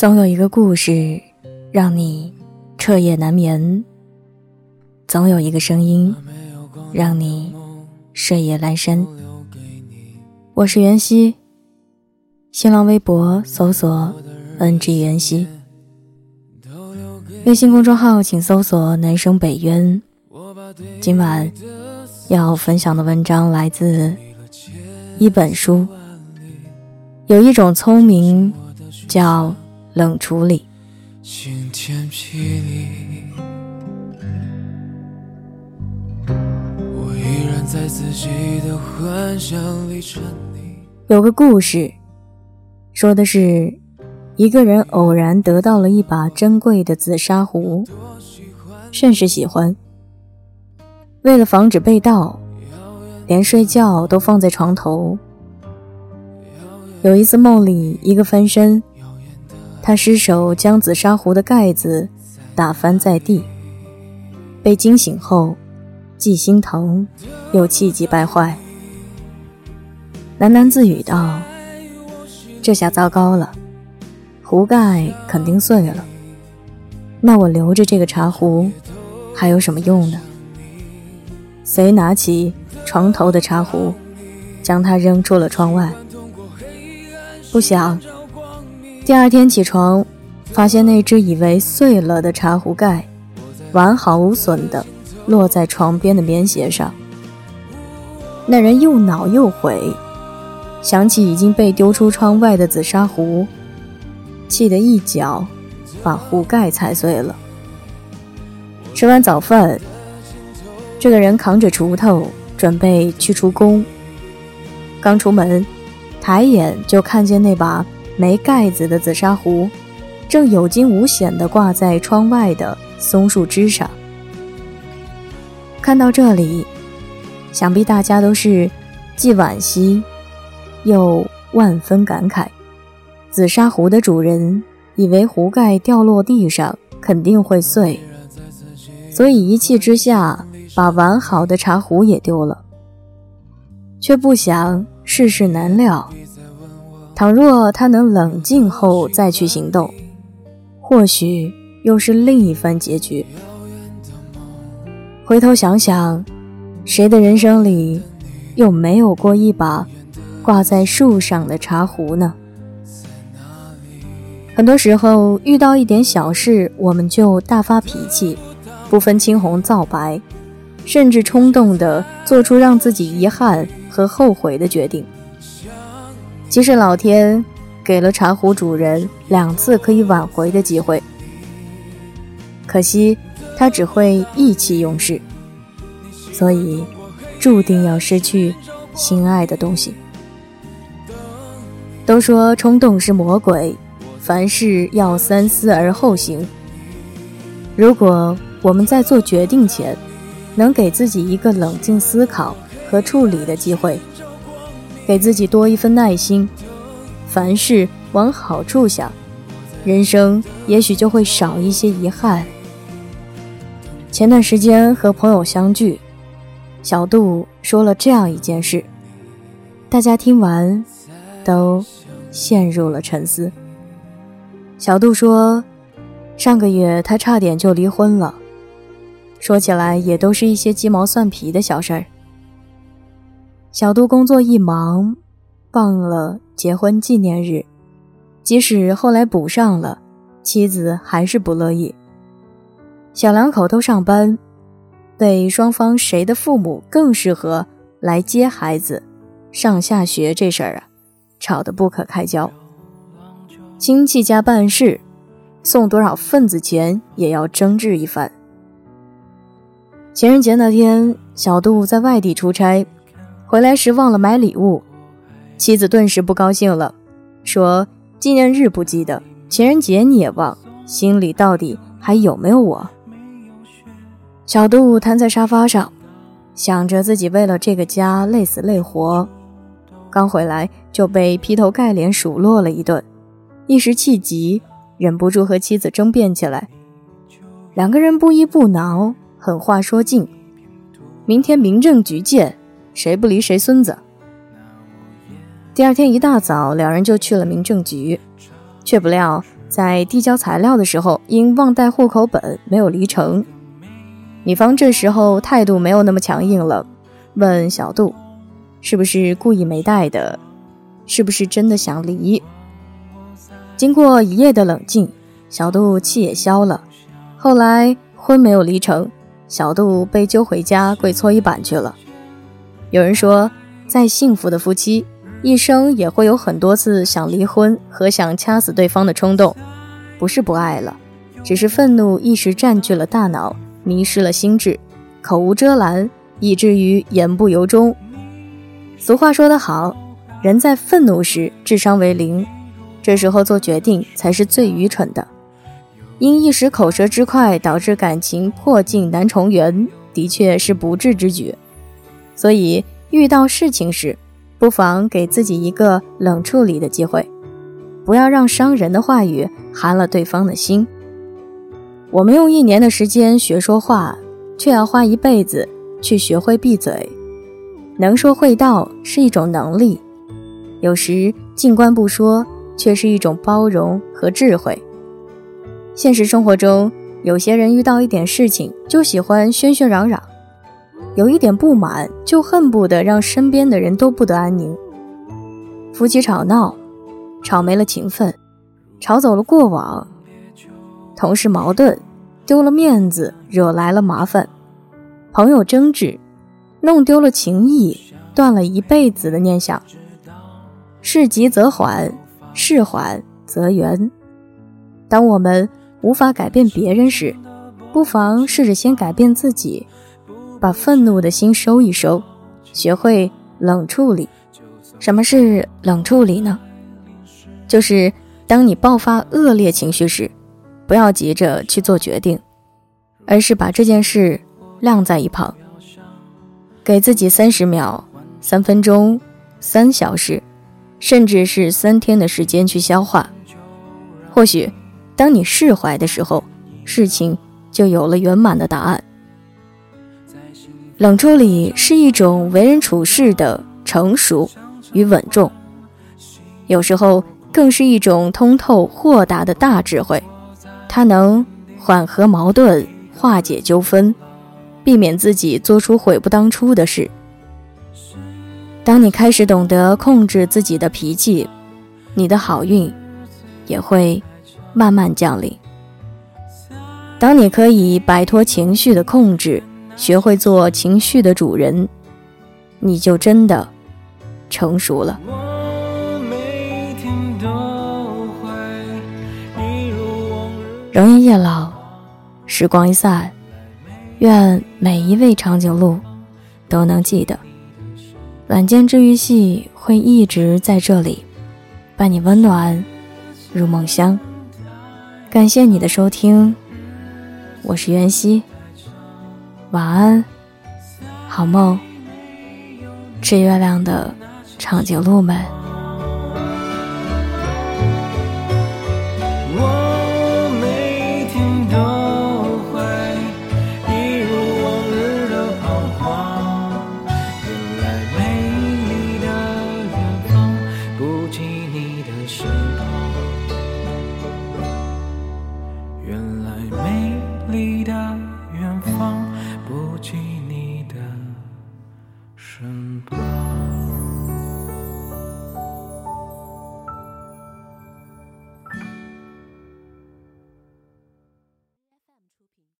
总有一个故事让你彻夜难眠，总有一个声音让你睡眼阑珊。我是袁熙，新浪微博搜索 “ng 袁熙”，微信公众号请搜索“南生北渊”。今晚要分享的文章来自一本书，有一种聪明叫。冷处理。晴天霹雳，我依然在自己的幻想里沉溺有个故事，说的是一个人偶然得到了一把珍贵的紫砂壶，甚是喜欢。为了防止被盗，连睡觉都放在床头。有一次梦里，一个翻身。他失手将紫砂壶的盖子打翻在地，被惊醒后，既心疼又气急败坏，喃喃自语道：“这下糟糕了，壶盖肯定碎了。那我留着这个茶壶还有什么用呢？”遂拿起床头的茶壶，将它扔出了窗外。不想。第二天起床，发现那只以为碎了的茶壶盖，完好无损的落在床边的棉鞋上。那人又恼又悔，想起已经被丢出窗外的紫砂壶，气得一脚把壶盖踩碎了。吃完早饭，这个人扛着锄头准备去出工，刚出门，抬眼就看见那把。没盖子的紫砂壶，正有惊无险地挂在窗外的松树枝上。看到这里，想必大家都是既惋惜，又万分感慨。紫砂壶的主人以为壶盖掉落地上肯定会碎，所以一气之下把完好的茶壶也丢了，却不想世事难料。倘若他能冷静后再去行动，或许又是另一番结局。回头想想，谁的人生里又没有过一把挂在树上的茶壶呢？很多时候遇到一点小事，我们就大发脾气，不分青红皂白，甚至冲动地做出让自己遗憾和后悔的决定。其实老天给了茶壶主人两次可以挽回的机会，可惜他只会意气用事，所以注定要失去心爱的东西。都说冲动是魔鬼，凡事要三思而后行。如果我们在做决定前，能给自己一个冷静思考和处理的机会。给自己多一份耐心，凡事往好处想，人生也许就会少一些遗憾。前段时间和朋友相聚，小杜说了这样一件事，大家听完都陷入了沉思。小杜说，上个月他差点就离婚了，说起来也都是一些鸡毛蒜皮的小事儿。小杜工作一忙，忘了结婚纪念日。即使后来补上了，妻子还是不乐意。小两口都上班，被双方谁的父母更适合来接孩子、上下学这事儿啊，吵得不可开交。亲戚家办事，送多少份子钱也要争执一番。情人节那天，小杜在外地出差。回来时忘了买礼物，妻子顿时不高兴了，说：“纪念日不记得，情人节你也忘，心里到底还有没有我？”小杜瘫在沙发上，想着自己为了这个家累死累活，刚回来就被劈头盖脸数落了一顿，一时气急，忍不住和妻子争辩起来。两个人不依不挠，狠话说尽，明天民政局见。谁不离谁孙子？第二天一大早，两人就去了民政局，却不料在递交材料的时候因忘带户口本没有离成。女方这时候态度没有那么强硬了，问小杜：“是不是故意没带的？是不是真的想离？”经过一夜的冷静，小杜气也消了。后来婚没有离成，小杜被揪回家跪搓衣板去了。有人说，再幸福的夫妻，一生也会有很多次想离婚和想掐死对方的冲动，不是不爱了，只是愤怒一时占据了大脑。迷失了心智，口无遮拦，以至于言不由衷。俗话说得好，人在愤怒时智商为零，这时候做决定才是最愚蠢的。因一时口舌之快导致感情破镜难重圆，的确是不智之举。所以遇到事情时，不妨给自己一个冷处理的机会，不要让伤人的话语寒了对方的心。我们用一年的时间学说话，却要花一辈子去学会闭嘴。能说会道是一种能力，有时静观不说却是一种包容和智慧。现实生活中，有些人遇到一点事情就喜欢喧喧嚷嚷，有一点不满就恨不得让身边的人都不得安宁。夫妻吵闹，吵没了情分，吵走了过往。同事矛盾，丢了面子，惹来了麻烦；朋友争执，弄丢了情谊，断了一辈子的念想。事急则缓，事缓则圆。当我们无法改变别人时，不妨试着先改变自己，把愤怒的心收一收，学会冷处理。什么是冷处理呢？就是当你爆发恶劣情绪时。不要急着去做决定，而是把这件事晾在一旁，给自己三十秒、三分钟、三小时，甚至是三天的时间去消化。或许，当你释怀的时候，事情就有了圆满的答案。冷处理是一种为人处事的成熟与稳重，有时候更是一种通透豁达的大智慧。它能缓和矛盾，化解纠纷，避免自己做出悔不当初的事。当你开始懂得控制自己的脾气，你的好运也会慢慢降临。当你可以摆脱情绪的控制，学会做情绪的主人，你就真的成熟了。容颜易老，时光一散，愿每一位长颈鹿都能记得，晚间治愈系会一直在这里，伴你温暖入梦乡。感谢你的收听，我是袁熙，晚安，好梦，吃月亮的长颈鹿们。身旁。